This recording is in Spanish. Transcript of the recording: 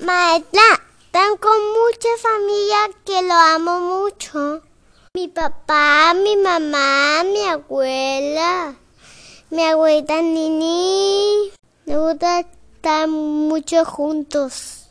Maestra, tengo mucha familia que lo amo mucho. Mi papá, mi mamá, mi abuela, mi abuelita Nini. Me gusta estar mucho juntos.